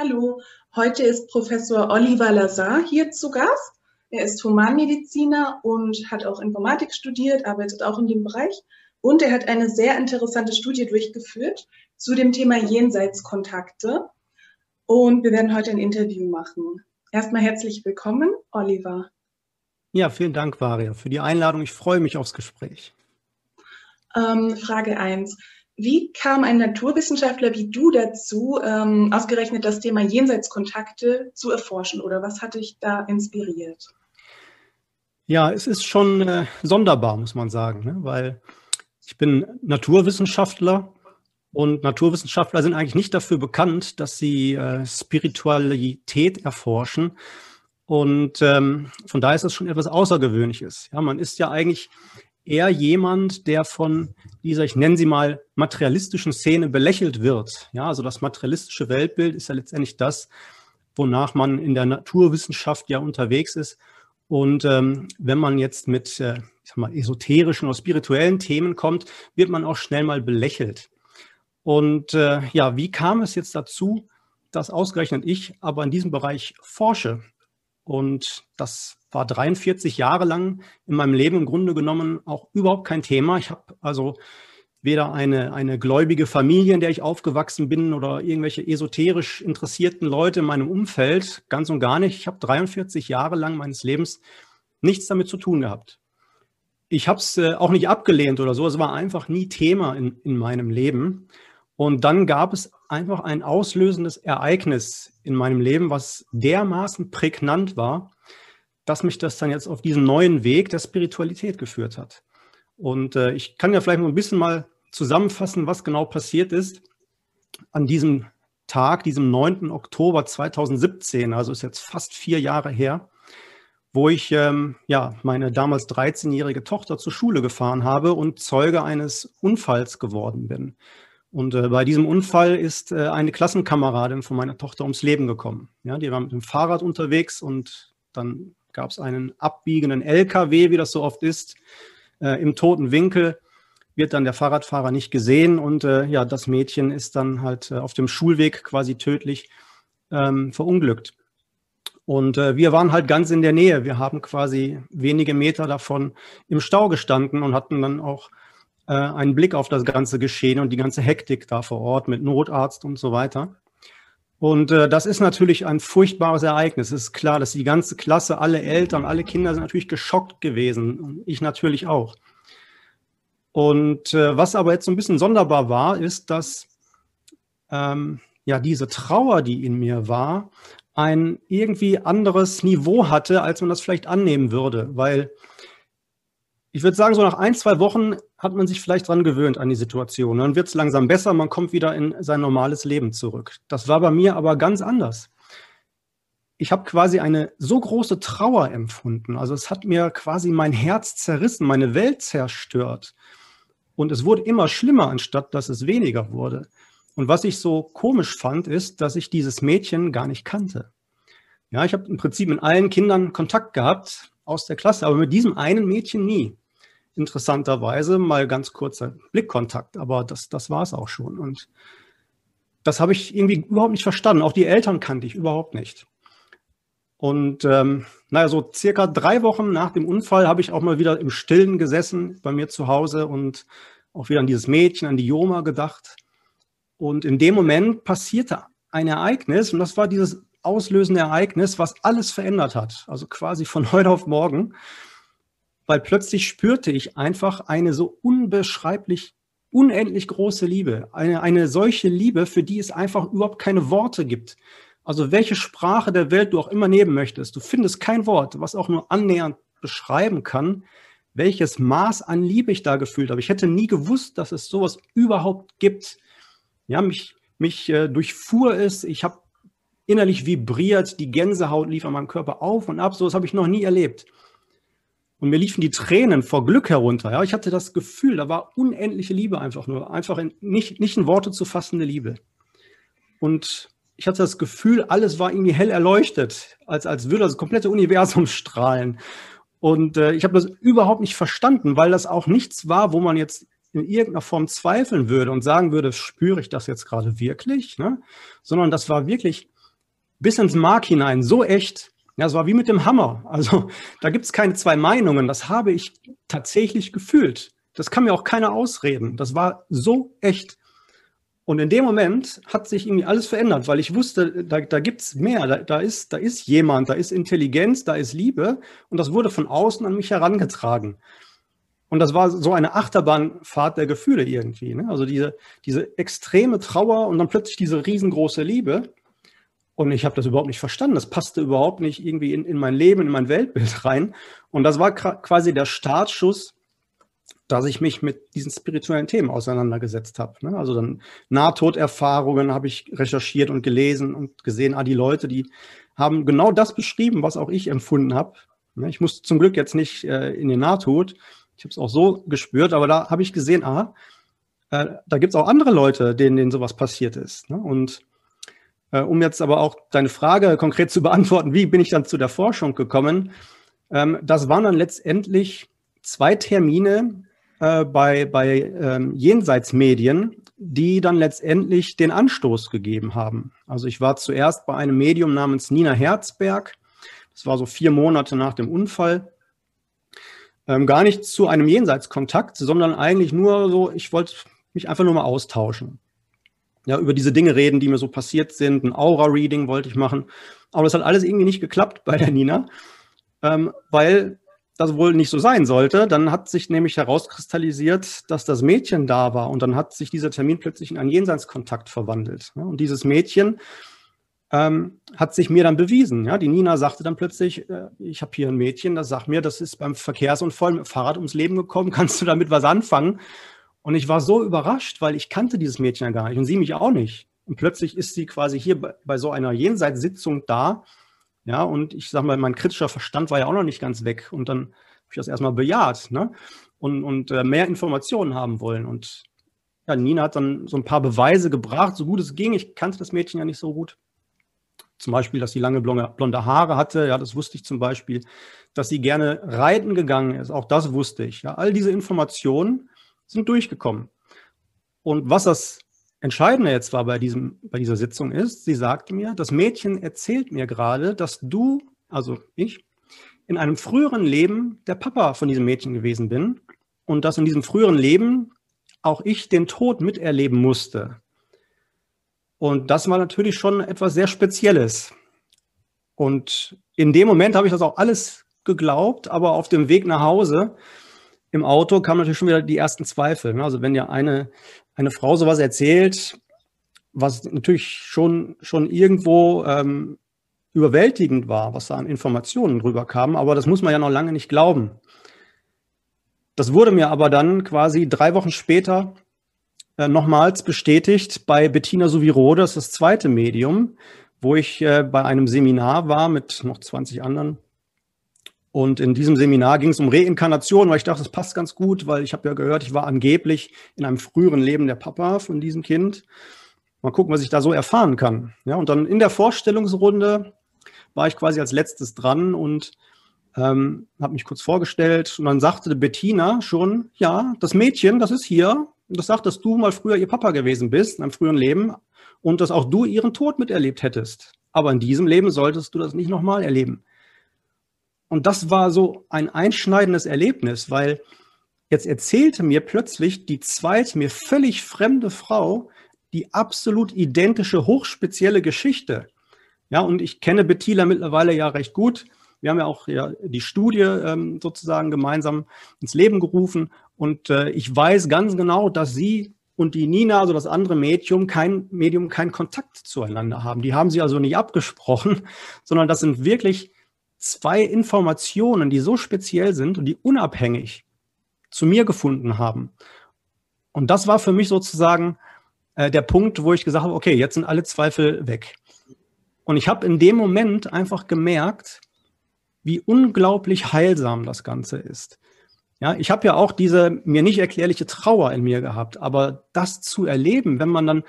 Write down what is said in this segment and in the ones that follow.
Hallo, heute ist Professor Oliver Lazar hier zu Gast. Er ist Humanmediziner und hat auch Informatik studiert, arbeitet auch in dem Bereich. Und er hat eine sehr interessante Studie durchgeführt zu dem Thema Jenseitskontakte. Und wir werden heute ein Interview machen. Erstmal herzlich willkommen, Oliver. Ja, vielen Dank, Varia, für die Einladung. Ich freue mich aufs Gespräch. Ähm, Frage 1. Wie kam ein Naturwissenschaftler wie du dazu, ähm, ausgerechnet das Thema Jenseitskontakte zu erforschen oder was hat dich da inspiriert? Ja, es ist schon äh, sonderbar, muss man sagen, ne? weil ich bin Naturwissenschaftler und Naturwissenschaftler sind eigentlich nicht dafür bekannt, dass sie äh, Spiritualität erforschen. Und ähm, von daher ist das schon etwas Außergewöhnliches. Ja, man ist ja eigentlich eher jemand, der von dieser, ich nenne sie mal, materialistischen Szene belächelt wird. Ja, also das materialistische Weltbild ist ja letztendlich das, wonach man in der Naturwissenschaft ja unterwegs ist. Und ähm, wenn man jetzt mit äh, ich sag mal, esoterischen oder spirituellen Themen kommt, wird man auch schnell mal belächelt. Und äh, ja, wie kam es jetzt dazu, dass ausgerechnet ich aber in diesem Bereich forsche? Und das war 43 Jahre lang in meinem Leben im Grunde genommen auch überhaupt kein Thema. Ich habe also weder eine, eine gläubige Familie, in der ich aufgewachsen bin, oder irgendwelche esoterisch interessierten Leute in meinem Umfeld, ganz und gar nicht. Ich habe 43 Jahre lang meines Lebens nichts damit zu tun gehabt. Ich habe es äh, auch nicht abgelehnt oder so, es war einfach nie Thema in, in meinem Leben. Und dann gab es einfach ein auslösendes Ereignis in meinem Leben, was dermaßen prägnant war, dass mich das dann jetzt auf diesen neuen Weg der Spiritualität geführt hat. Und äh, ich kann ja vielleicht noch ein bisschen mal zusammenfassen, was genau passiert ist an diesem Tag, diesem 9. Oktober 2017, also ist jetzt fast vier Jahre her, wo ich ähm, ja meine damals 13-jährige Tochter zur Schule gefahren habe und Zeuge eines Unfalls geworden bin. Und äh, bei diesem Unfall ist äh, eine Klassenkameradin von meiner Tochter ums Leben gekommen. Ja, die war mit dem Fahrrad unterwegs und dann gab es einen abbiegenden LKW, wie das so oft ist, äh, im toten Winkel wird dann der Fahrradfahrer nicht gesehen und äh, ja, das Mädchen ist dann halt äh, auf dem Schulweg quasi tödlich ähm, verunglückt. Und äh, wir waren halt ganz in der Nähe. Wir haben quasi wenige Meter davon im Stau gestanden und hatten dann auch äh, einen Blick auf das ganze Geschehen und die ganze Hektik da vor Ort mit Notarzt und so weiter. Und äh, das ist natürlich ein furchtbares Ereignis. Es ist klar, dass die ganze Klasse, alle Eltern, alle Kinder sind natürlich geschockt gewesen. Ich natürlich auch. Und äh, was aber jetzt so ein bisschen sonderbar war, ist, dass ähm, ja diese Trauer, die in mir war, ein irgendwie anderes Niveau hatte, als man das vielleicht annehmen würde. Weil ich würde sagen, so nach ein, zwei Wochen hat man sich vielleicht dran gewöhnt an die Situation. Dann wird es langsam besser, man kommt wieder in sein normales Leben zurück. Das war bei mir aber ganz anders. Ich habe quasi eine so große Trauer empfunden. Also es hat mir quasi mein Herz zerrissen, meine Welt zerstört. Und es wurde immer schlimmer, anstatt dass es weniger wurde. Und was ich so komisch fand, ist, dass ich dieses Mädchen gar nicht kannte. Ja, ich habe im Prinzip mit allen Kindern Kontakt gehabt aus der Klasse, aber mit diesem einen Mädchen nie interessanterweise mal ganz kurzer Blickkontakt, aber das, das war es auch schon. Und das habe ich irgendwie überhaupt nicht verstanden. Auch die Eltern kannte ich überhaupt nicht. Und ähm, naja, so circa drei Wochen nach dem Unfall habe ich auch mal wieder im Stillen gesessen bei mir zu Hause und auch wieder an dieses Mädchen, an die Joma gedacht. Und in dem Moment passierte ein Ereignis und das war dieses auslösende Ereignis, was alles verändert hat. Also quasi von heute auf morgen weil plötzlich spürte ich einfach eine so unbeschreiblich, unendlich große Liebe. Eine, eine solche Liebe, für die es einfach überhaupt keine Worte gibt. Also welche Sprache der Welt du auch immer nehmen möchtest, du findest kein Wort, was auch nur annähernd beschreiben kann, welches Maß an Liebe ich da gefühlt habe. Ich hätte nie gewusst, dass es sowas überhaupt gibt. Ja, mich, mich äh, durchfuhr es, ich habe innerlich vibriert, die Gänsehaut lief an meinem Körper auf und ab, sowas habe ich noch nie erlebt. Und mir liefen die Tränen vor Glück herunter. Ja, ich hatte das Gefühl, da war unendliche Liebe einfach nur, einfach in, nicht, nicht in Worte zu fassende Liebe. Und ich hatte das Gefühl, alles war irgendwie hell erleuchtet, als, als würde das komplette Universum strahlen. Und äh, ich habe das überhaupt nicht verstanden, weil das auch nichts war, wo man jetzt in irgendeiner Form zweifeln würde und sagen würde, spüre ich das jetzt gerade wirklich? Ne? Sondern das war wirklich bis ins Mark hinein, so echt. Ja, es war wie mit dem Hammer. Also da gibt es keine zwei Meinungen. Das habe ich tatsächlich gefühlt. Das kann mir auch keiner ausreden. Das war so echt. Und in dem Moment hat sich irgendwie alles verändert, weil ich wusste, da, da gibt es mehr, da, da, ist, da ist jemand, da ist Intelligenz, da ist Liebe und das wurde von außen an mich herangetragen. Und das war so eine Achterbahnfahrt der Gefühle irgendwie. Ne? Also diese, diese extreme Trauer und dann plötzlich diese riesengroße Liebe. Und ich habe das überhaupt nicht verstanden. Das passte überhaupt nicht irgendwie in, in mein Leben, in mein Weltbild rein. Und das war quasi der Startschuss dass ich mich mit diesen spirituellen Themen auseinandergesetzt habe. Ne? Also dann Nahtoderfahrungen habe ich recherchiert und gelesen und gesehen, ah, die Leute, die haben genau das beschrieben, was auch ich empfunden habe. Ne? Ich musste zum Glück jetzt nicht äh, in den Nahtod. Ich habe es auch so gespürt, aber da habe ich gesehen, ah, äh, da gibt es auch andere Leute, denen, denen sowas passiert ist. Ne? Und um jetzt aber auch deine Frage konkret zu beantworten, wie bin ich dann zu der Forschung gekommen? Ähm, das waren dann letztendlich zwei Termine, äh, bei, bei ähm, Jenseitsmedien, die dann letztendlich den Anstoß gegeben haben. Also ich war zuerst bei einem Medium namens Nina Herzberg. Das war so vier Monate nach dem Unfall. Ähm, gar nicht zu einem Jenseitskontakt, sondern eigentlich nur so, ich wollte mich einfach nur mal austauschen. Ja, über diese Dinge reden, die mir so passiert sind. Ein Aura-Reading wollte ich machen. Aber das hat alles irgendwie nicht geklappt bei der Nina, ähm, weil das wohl nicht so sein sollte. Dann hat sich nämlich herauskristallisiert, dass das Mädchen da war und dann hat sich dieser Termin plötzlich in einen Jenseitskontakt verwandelt. Und dieses Mädchen ähm, hat sich mir dann bewiesen. Ja? Die Nina sagte dann plötzlich, äh, ich habe hier ein Mädchen, das sagt mir, das ist beim Verkehrsunfall mit dem Fahrrad ums Leben gekommen, kannst du damit was anfangen? Und ich war so überrascht, weil ich kannte dieses Mädchen ja gar nicht und sie mich auch nicht. Und plötzlich ist sie quasi hier bei, bei so einer Jenseitssitzung da ja, und ich sage mal, mein kritischer Verstand war ja auch noch nicht ganz weg. Und dann habe ich das erstmal bejaht ne? und, und äh, mehr Informationen haben wollen. Und ja, Nina hat dann so ein paar Beweise gebracht, so gut es ging. Ich kannte das Mädchen ja nicht so gut. Zum Beispiel, dass sie lange blonde, blonde Haare hatte. Ja, das wusste ich zum Beispiel. Dass sie gerne reiten gegangen ist. Auch das wusste ich. Ja, all diese Informationen sind durchgekommen. Und was das Entscheidende jetzt war bei, diesem, bei dieser Sitzung ist, sie sagte mir, das Mädchen erzählt mir gerade, dass du, also ich, in einem früheren Leben der Papa von diesem Mädchen gewesen bin und dass in diesem früheren Leben auch ich den Tod miterleben musste. Und das war natürlich schon etwas sehr Spezielles. Und in dem Moment habe ich das auch alles geglaubt, aber auf dem Weg nach Hause im Auto kamen natürlich schon wieder die ersten Zweifel. Ne? Also wenn ja eine eine Frau sowas erzählt, was natürlich schon, schon irgendwo ähm, überwältigend war, was da an Informationen drüber kam, aber das muss man ja noch lange nicht glauben. Das wurde mir aber dann quasi drei Wochen später äh, nochmals bestätigt bei Bettina Suvirode, das ist das zweite Medium, wo ich äh, bei einem Seminar war mit noch 20 anderen und in diesem Seminar ging es um Reinkarnation, weil ich dachte, das passt ganz gut, weil ich habe ja gehört, ich war angeblich in einem früheren Leben der Papa von diesem Kind. Mal gucken, was ich da so erfahren kann. Ja, und dann in der Vorstellungsrunde war ich quasi als letztes dran und ähm, habe mich kurz vorgestellt. Und dann sagte Bettina schon, ja, das Mädchen, das ist hier. Und das sagt, dass du mal früher ihr Papa gewesen bist, in einem früheren Leben. Und dass auch du ihren Tod miterlebt hättest. Aber in diesem Leben solltest du das nicht nochmal erleben. Und das war so ein einschneidendes Erlebnis, weil jetzt erzählte mir plötzlich die zweite, mir völlig fremde Frau die absolut identische, hochspezielle Geschichte. Ja, und ich kenne Bettina mittlerweile ja recht gut. Wir haben ja auch ja, die Studie ähm, sozusagen gemeinsam ins Leben gerufen. Und äh, ich weiß ganz genau, dass sie und die Nina, also das andere Medium, kein Medium, keinen Kontakt zueinander haben. Die haben sie also nicht abgesprochen, sondern das sind wirklich zwei Informationen, die so speziell sind und die unabhängig zu mir gefunden haben. Und das war für mich sozusagen äh, der Punkt, wo ich gesagt habe, okay, jetzt sind alle Zweifel weg. Und ich habe in dem Moment einfach gemerkt, wie unglaublich heilsam das Ganze ist. Ja, ich habe ja auch diese mir nicht erklärliche Trauer in mir gehabt, aber das zu erleben, wenn man dann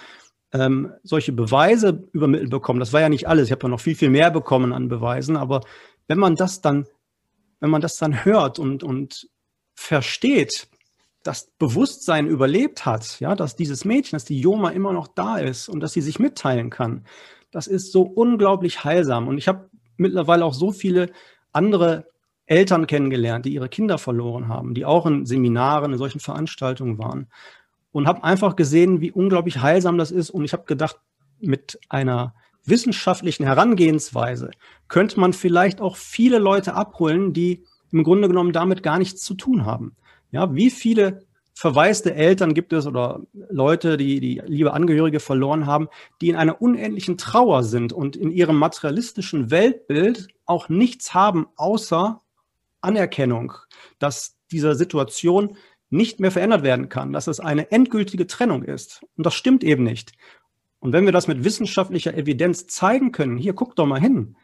ähm, solche Beweise übermittelt bekommt, das war ja nicht alles, ich habe ja noch viel, viel mehr bekommen an Beweisen, aber wenn man das dann, wenn man das dann hört und, und versteht, dass Bewusstsein überlebt hat, ja, dass dieses Mädchen, dass die Joma immer noch da ist und dass sie sich mitteilen kann, das ist so unglaublich heilsam. Und ich habe mittlerweile auch so viele andere Eltern kennengelernt, die ihre Kinder verloren haben, die auch in Seminaren, in solchen Veranstaltungen waren. Und habe einfach gesehen, wie unglaublich heilsam das ist. Und ich habe gedacht, mit einer wissenschaftlichen Herangehensweise könnte man vielleicht auch viele Leute abholen, die im Grunde genommen damit gar nichts zu tun haben. Ja, wie viele verwaiste Eltern gibt es oder Leute, die die liebe Angehörige verloren haben, die in einer unendlichen Trauer sind und in ihrem materialistischen Weltbild auch nichts haben außer Anerkennung, dass diese Situation nicht mehr verändert werden kann, dass es eine endgültige Trennung ist. Und das stimmt eben nicht. Und wenn wir das mit wissenschaftlicher Evidenz zeigen können, hier guckt doch mal hin.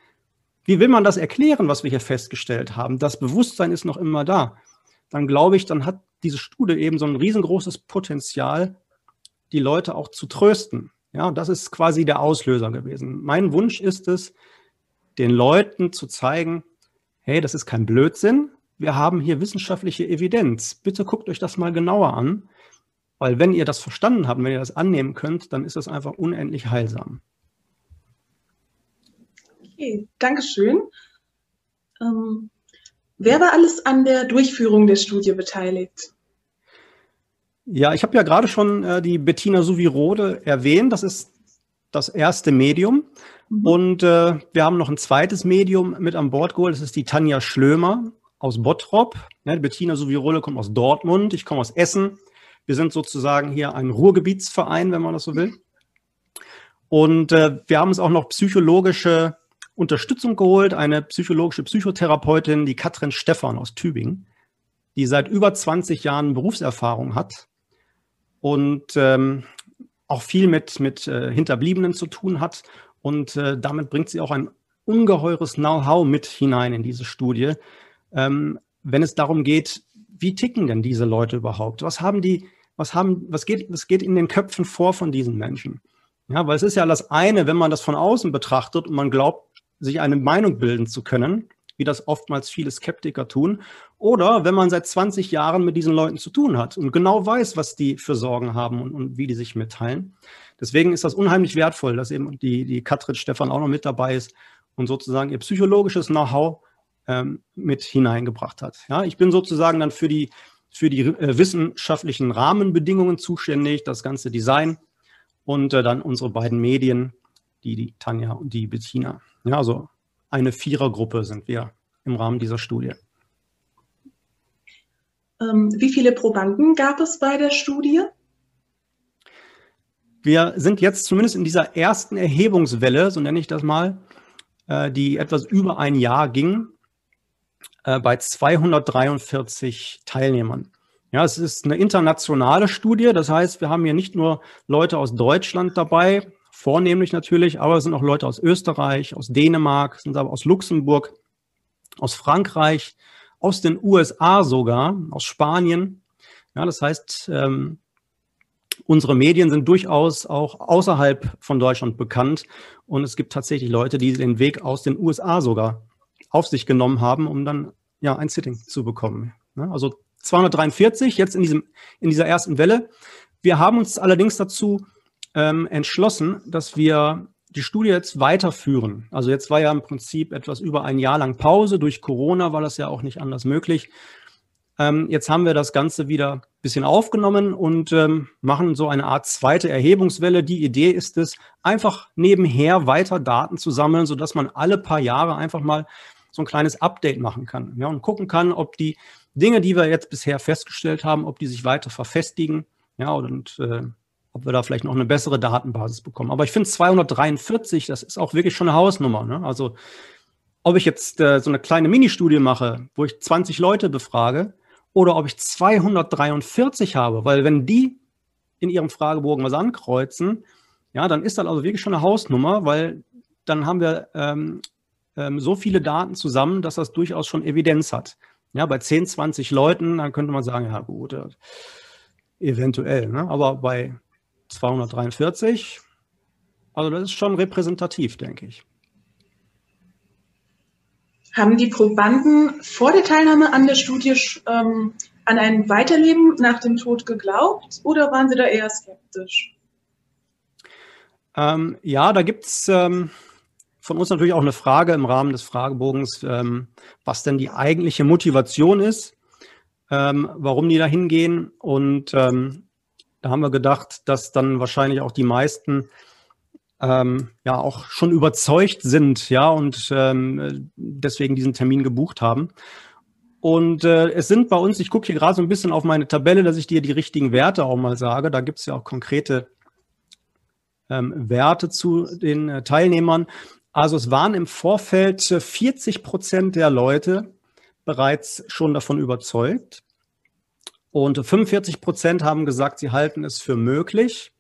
Wie will man das erklären, was wir hier festgestellt haben? Das Bewusstsein ist noch immer da. Dann glaube ich, dann hat diese Studie eben so ein riesengroßes Potenzial, die Leute auch zu trösten. Ja, das ist quasi der Auslöser gewesen. Mein Wunsch ist es, den Leuten zu zeigen, hey, das ist kein Blödsinn. Wir haben hier wissenschaftliche Evidenz. Bitte guckt euch das mal genauer an. Weil wenn ihr das verstanden habt, wenn ihr das annehmen könnt, dann ist das einfach unendlich heilsam. Okay, Dankeschön. Ähm, wer war alles an der Durchführung der Studie beteiligt? Ja, ich habe ja gerade schon äh, die Bettina Suvirode erwähnt. Das ist das erste Medium. Mhm. Und äh, wir haben noch ein zweites Medium mit an Bord geholt. Das ist die Tanja Schlömer aus Bottrop. Ne, Bettina Suvirole kommt aus Dortmund. Ich komme aus Essen. Wir sind sozusagen hier ein Ruhrgebietsverein, wenn man das so will. Und äh, wir haben uns auch noch psychologische Unterstützung geholt, eine psychologische Psychotherapeutin, die Katrin Stephan aus Tübingen, die seit über 20 Jahren Berufserfahrung hat und ähm, auch viel mit, mit äh, Hinterbliebenen zu tun hat. Und äh, damit bringt sie auch ein ungeheures Know-how mit hinein in diese Studie, ähm, wenn es darum geht, wie ticken denn diese Leute überhaupt? Was haben die was haben, was geht, was geht in den Köpfen vor von diesen Menschen? Ja, weil es ist ja das eine, wenn man das von außen betrachtet und man glaubt, sich eine Meinung bilden zu können, wie das oftmals viele Skeptiker tun, oder wenn man seit 20 Jahren mit diesen Leuten zu tun hat und genau weiß, was die für Sorgen haben und, und wie die sich mitteilen. Deswegen ist das unheimlich wertvoll, dass eben die, die Katrin Stefan auch noch mit dabei ist und sozusagen ihr psychologisches Know-how ähm, mit hineingebracht hat. Ja, ich bin sozusagen dann für die für die äh, wissenschaftlichen Rahmenbedingungen zuständig, das ganze Design und äh, dann unsere beiden Medien, die, die Tanja und die Bettina. Ja, also eine Vierergruppe sind wir im Rahmen dieser Studie. Ähm, wie viele Probanden gab es bei der Studie? Wir sind jetzt zumindest in dieser ersten Erhebungswelle, so nenne ich das mal, äh, die etwas über ein Jahr ging, äh, bei 243 Teilnehmern. Ja, es ist eine internationale Studie. Das heißt, wir haben hier nicht nur Leute aus Deutschland dabei, vornehmlich natürlich, aber es sind auch Leute aus Österreich, aus Dänemark, sind aber aus Luxemburg, aus Frankreich, aus den USA sogar, aus Spanien. Ja, das heißt, ähm, unsere Medien sind durchaus auch außerhalb von Deutschland bekannt und es gibt tatsächlich Leute, die den Weg aus den USA sogar auf sich genommen haben, um dann ja ein Sitting zu bekommen. Also 243 jetzt in, diesem, in dieser ersten Welle. Wir haben uns allerdings dazu ähm, entschlossen, dass wir die Studie jetzt weiterführen. Also jetzt war ja im Prinzip etwas über ein Jahr lang Pause. Durch Corona war das ja auch nicht anders möglich. Ähm, jetzt haben wir das Ganze wieder ein bisschen aufgenommen und ähm, machen so eine Art zweite Erhebungswelle. Die Idee ist es, einfach nebenher weiter Daten zu sammeln, sodass man alle paar Jahre einfach mal so ein kleines Update machen kann ja, und gucken kann, ob die Dinge, die wir jetzt bisher festgestellt haben, ob die sich weiter verfestigen ja, und äh, ob wir da vielleicht noch eine bessere Datenbasis bekommen. Aber ich finde 243, das ist auch wirklich schon eine Hausnummer. Ne? Also ob ich jetzt äh, so eine kleine Ministudie mache, wo ich 20 Leute befrage, oder ob ich 243 habe, weil wenn die in ihrem Fragebogen was ankreuzen, ja, dann ist das also wirklich schon eine Hausnummer, weil dann haben wir ähm, ähm, so viele Daten zusammen, dass das durchaus schon Evidenz hat. Ja, bei 10, 20 Leuten, dann könnte man sagen, ja gut, äh, eventuell. Ne? Aber bei 243, also das ist schon repräsentativ, denke ich. Haben die Probanden vor der Teilnahme an der Studie ähm, an ein Weiterleben nach dem Tod geglaubt oder waren sie da eher skeptisch? Ähm, ja, da gibt es ähm, von uns natürlich auch eine Frage im Rahmen des Fragebogens, ähm, was denn die eigentliche Motivation ist, ähm, warum die da hingehen. Und ähm, da haben wir gedacht, dass dann wahrscheinlich auch die meisten ähm, ja auch schon überzeugt sind, ja, und ähm, deswegen diesen Termin gebucht haben. Und äh, es sind bei uns, ich gucke hier gerade so ein bisschen auf meine Tabelle, dass ich dir die richtigen Werte auch mal sage. Da gibt es ja auch konkrete ähm, Werte zu den äh, Teilnehmern. Also es waren im Vorfeld 40 Prozent der Leute bereits schon davon überzeugt. Und 45 Prozent haben gesagt, sie halten es für möglich.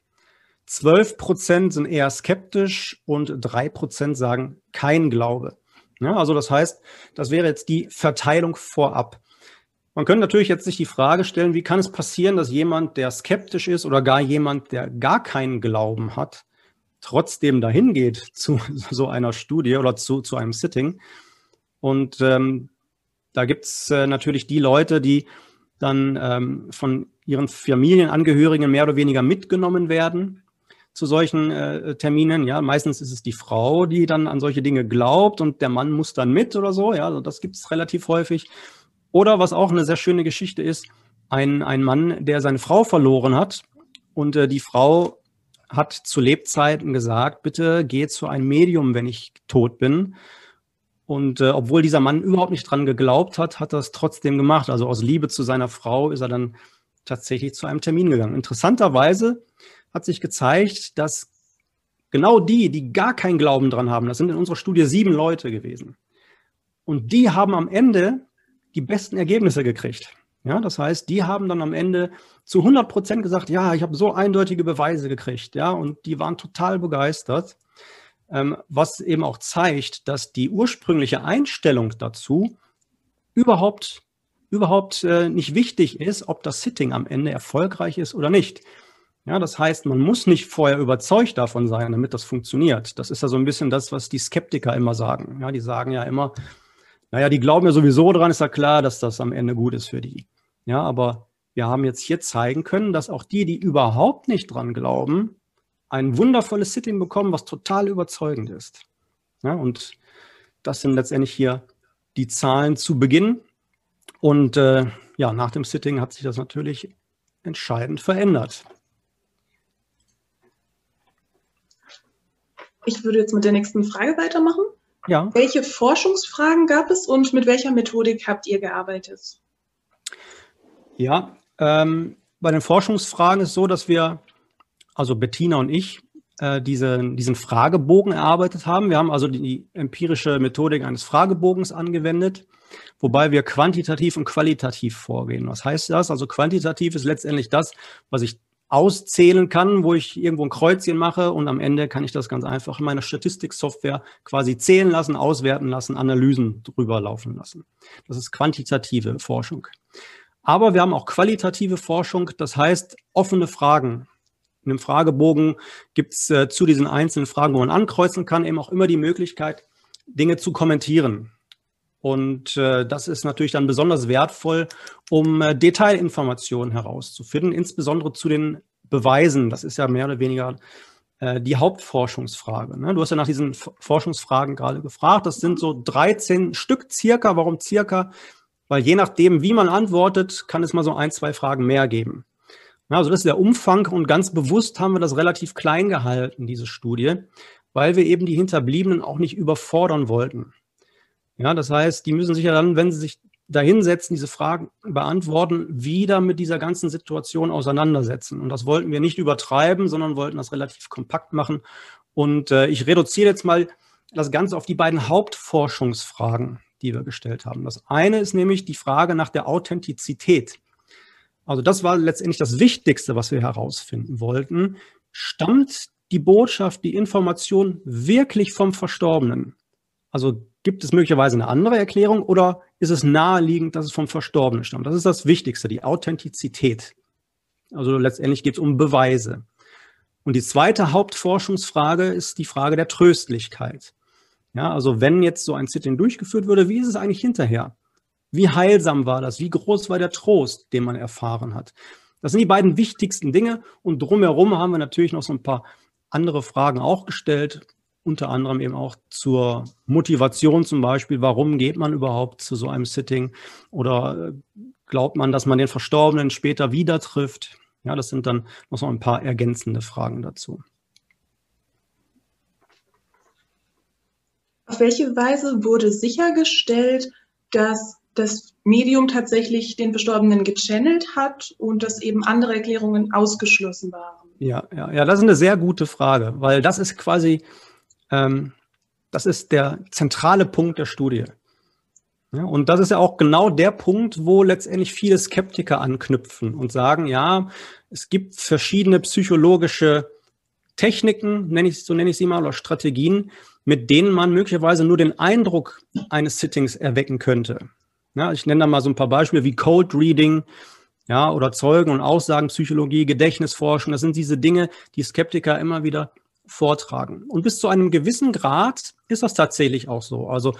12 Prozent sind eher skeptisch und 3 Prozent sagen kein Glaube. Ja, also das heißt, das wäre jetzt die Verteilung vorab. Man könnte natürlich jetzt sich die Frage stellen, wie kann es passieren, dass jemand, der skeptisch ist oder gar jemand, der gar keinen Glauben hat, trotzdem dahin geht zu so einer Studie oder zu, zu einem Sitting. Und ähm, da gibt es äh, natürlich die Leute, die dann ähm, von ihren Familienangehörigen mehr oder weniger mitgenommen werden zu solchen äh, Terminen. Ja, meistens ist es die Frau, die dann an solche Dinge glaubt und der Mann muss dann mit oder so. Ja, also das gibt es relativ häufig. Oder was auch eine sehr schöne Geschichte ist, ein, ein Mann, der seine Frau verloren hat und äh, die Frau hat zu Lebzeiten gesagt, bitte geh zu einem Medium, wenn ich tot bin. Und äh, obwohl dieser Mann überhaupt nicht dran geglaubt hat, hat er es trotzdem gemacht. Also aus Liebe zu seiner Frau ist er dann tatsächlich zu einem Termin gegangen. Interessanterweise hat sich gezeigt, dass genau die, die gar keinen Glauben dran haben, das sind in unserer Studie sieben Leute gewesen. Und die haben am Ende die besten Ergebnisse gekriegt. Ja, das heißt, die haben dann am Ende zu 100 Prozent gesagt, ja, ich habe so eindeutige Beweise gekriegt, ja, und die waren total begeistert, ähm, was eben auch zeigt, dass die ursprüngliche Einstellung dazu überhaupt überhaupt äh, nicht wichtig ist, ob das Sitting am Ende erfolgreich ist oder nicht. Ja, das heißt, man muss nicht vorher überzeugt davon sein, damit das funktioniert. Das ist ja so ein bisschen das, was die Skeptiker immer sagen. Ja, die sagen ja immer, naja, die glauben ja sowieso dran, ist ja klar, dass das am Ende gut ist für die. Ja, aber wir haben jetzt hier zeigen können, dass auch die, die überhaupt nicht dran glauben, ein wundervolles Sitting bekommen, was total überzeugend ist. Ja, und das sind letztendlich hier die Zahlen zu Beginn. Und äh, ja, nach dem Sitting hat sich das natürlich entscheidend verändert. Ich würde jetzt mit der nächsten Frage weitermachen. Ja. Welche Forschungsfragen gab es und mit welcher Methodik habt ihr gearbeitet? Ja, ähm, bei den Forschungsfragen ist es so, dass wir, also Bettina und ich, äh, diese, diesen Fragebogen erarbeitet haben. Wir haben also die empirische Methodik eines Fragebogens angewendet, wobei wir quantitativ und qualitativ vorgehen. Was heißt das? Also quantitativ ist letztendlich das, was ich auszählen kann, wo ich irgendwo ein Kreuzchen mache und am Ende kann ich das ganz einfach in meiner Statistiksoftware quasi zählen lassen, auswerten lassen, Analysen drüber laufen lassen. Das ist quantitative Forschung. Aber wir haben auch qualitative Forschung, das heißt offene Fragen. In einem Fragebogen gibt es äh, zu diesen einzelnen Fragen, wo man ankreuzen kann, eben auch immer die Möglichkeit, Dinge zu kommentieren. Und äh, das ist natürlich dann besonders wertvoll, um äh, Detailinformationen herauszufinden, insbesondere zu den Beweisen. Das ist ja mehr oder weniger äh, die Hauptforschungsfrage. Ne? Du hast ja nach diesen F Forschungsfragen gerade gefragt. Das sind so 13 Stück circa. Warum circa? Weil je nachdem, wie man antwortet, kann es mal so ein, zwei Fragen mehr geben. Also das ist der Umfang und ganz bewusst haben wir das relativ klein gehalten, diese Studie, weil wir eben die Hinterbliebenen auch nicht überfordern wollten. Ja, das heißt, die müssen sich ja dann, wenn sie sich da hinsetzen, diese Fragen beantworten, wieder mit dieser ganzen Situation auseinandersetzen. Und das wollten wir nicht übertreiben, sondern wollten das relativ kompakt machen. Und äh, ich reduziere jetzt mal das Ganze auf die beiden Hauptforschungsfragen, die wir gestellt haben. Das eine ist nämlich die Frage nach der Authentizität. Also das war letztendlich das Wichtigste, was wir herausfinden wollten. Stammt die Botschaft, die Information wirklich vom Verstorbenen? Also Gibt es möglicherweise eine andere Erklärung oder ist es naheliegend, dass es vom Verstorbenen stammt? Das ist das Wichtigste, die Authentizität. Also letztendlich geht es um Beweise. Und die zweite Hauptforschungsfrage ist die Frage der Tröstlichkeit. Ja, also wenn jetzt so ein Sitting durchgeführt würde, wie ist es eigentlich hinterher? Wie heilsam war das? Wie groß war der Trost, den man erfahren hat? Das sind die beiden wichtigsten Dinge. Und drumherum haben wir natürlich noch so ein paar andere Fragen auch gestellt, unter anderem eben auch zur Motivation zum Beispiel. Warum geht man überhaupt zu so einem Sitting? Oder äh, glaubt man, dass man den Verstorbenen später wieder trifft? Ja, das sind dann noch so ein paar ergänzende Fragen dazu. Auf welche Weise wurde sichergestellt, dass das Medium tatsächlich den Verstorbenen gechannelt hat und dass eben andere Erklärungen ausgeschlossen waren? Ja, ja, ja, das ist eine sehr gute Frage, weil das ist quasi, ähm, das ist der zentrale Punkt der Studie. Ja, und das ist ja auch genau der Punkt, wo letztendlich viele Skeptiker anknüpfen und sagen, ja, es gibt verschiedene psychologische Techniken, nenne ich, so nenne ich sie mal, oder Strategien, mit denen man möglicherweise nur den Eindruck eines Sittings erwecken könnte. Ja, ich nenne da mal so ein paar Beispiele wie Cold Reading, ja, oder Zeugen- und Aussagenpsychologie, Gedächtnisforschung. Das sind diese Dinge, die Skeptiker immer wieder vortragen. Und bis zu einem gewissen Grad ist das tatsächlich auch so. Also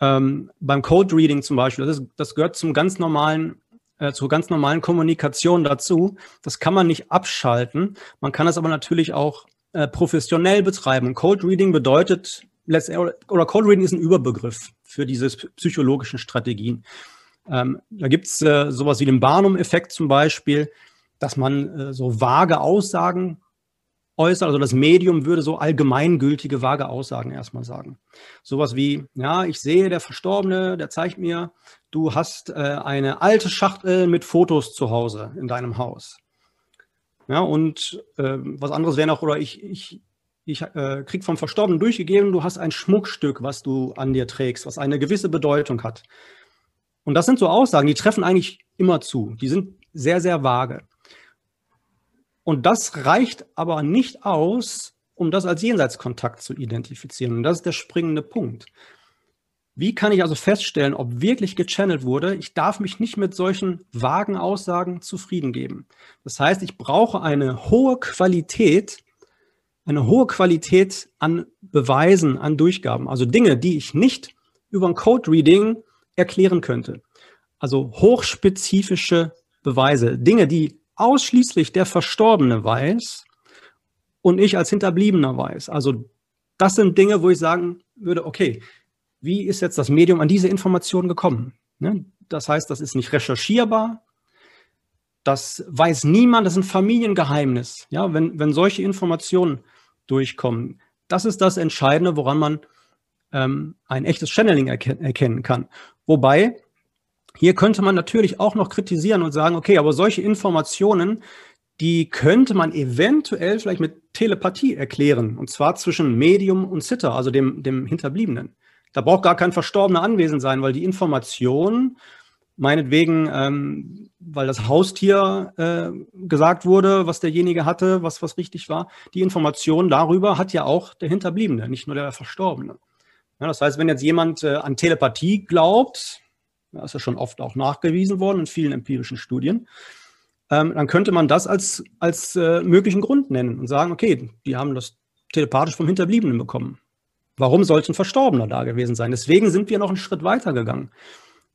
ähm, beim Code Reading zum Beispiel, das, ist, das gehört zum ganz normalen, äh, zur ganz normalen Kommunikation dazu. Das kann man nicht abschalten. Man kann das aber natürlich auch äh, professionell betreiben. Code Reading bedeutet oder Code Reading ist ein Überbegriff für diese psychologischen Strategien. Ähm, da gibt es äh, sowas wie den Barnum-Effekt zum Beispiel, dass man äh, so vage Aussagen äußert. Also das Medium würde so allgemeingültige, vage Aussagen erstmal sagen. Sowas wie, ja, ich sehe, der Verstorbene, der zeigt mir, du hast äh, eine alte Schachtel mit Fotos zu Hause in deinem Haus. Ja, und äh, was anderes wäre noch, oder ich, ich, ich äh, krieg vom Verstorbenen durchgegeben, du hast ein Schmuckstück, was du an dir trägst, was eine gewisse Bedeutung hat. Und das sind so Aussagen, die treffen eigentlich immer zu. Die sind sehr, sehr vage. Und das reicht aber nicht aus, um das als Jenseitskontakt zu identifizieren. Und das ist der springende Punkt. Wie kann ich also feststellen, ob wirklich gechannelt wurde? Ich darf mich nicht mit solchen vagen Aussagen zufrieden geben. Das heißt, ich brauche eine hohe Qualität, eine hohe Qualität an Beweisen, an Durchgaben. Also Dinge, die ich nicht über ein Code Reading erklären könnte. Also hochspezifische Beweise, Dinge, die ausschließlich der Verstorbene weiß und ich als Hinterbliebener weiß. Also das sind Dinge, wo ich sagen würde, okay, wie ist jetzt das Medium an diese Information gekommen? Ne? Das heißt, das ist nicht recherchierbar, das weiß niemand, das ist ein Familiengeheimnis. Ja, wenn, wenn solche Informationen durchkommen, das ist das Entscheidende, woran man ähm, ein echtes Channeling erken erkennen kann. Wobei, hier könnte man natürlich auch noch kritisieren und sagen, okay, aber solche Informationen, die könnte man eventuell vielleicht mit Telepathie erklären, und zwar zwischen Medium und Sitter, also dem, dem Hinterbliebenen. Da braucht gar kein Verstorbener anwesend sein, weil die Information, meinetwegen, ähm, weil das Haustier äh, gesagt wurde, was derjenige hatte, was, was richtig war, die Information darüber hat ja auch der Hinterbliebene, nicht nur der Verstorbene. Ja, das heißt, wenn jetzt jemand äh, an Telepathie glaubt, das ist ja schon oft auch nachgewiesen worden in vielen empirischen Studien, ähm, dann könnte man das als, als äh, möglichen Grund nennen und sagen, okay, die haben das telepathisch vom Hinterbliebenen bekommen. Warum sollte ein Verstorbener da gewesen sein? Deswegen sind wir noch einen Schritt weiter gegangen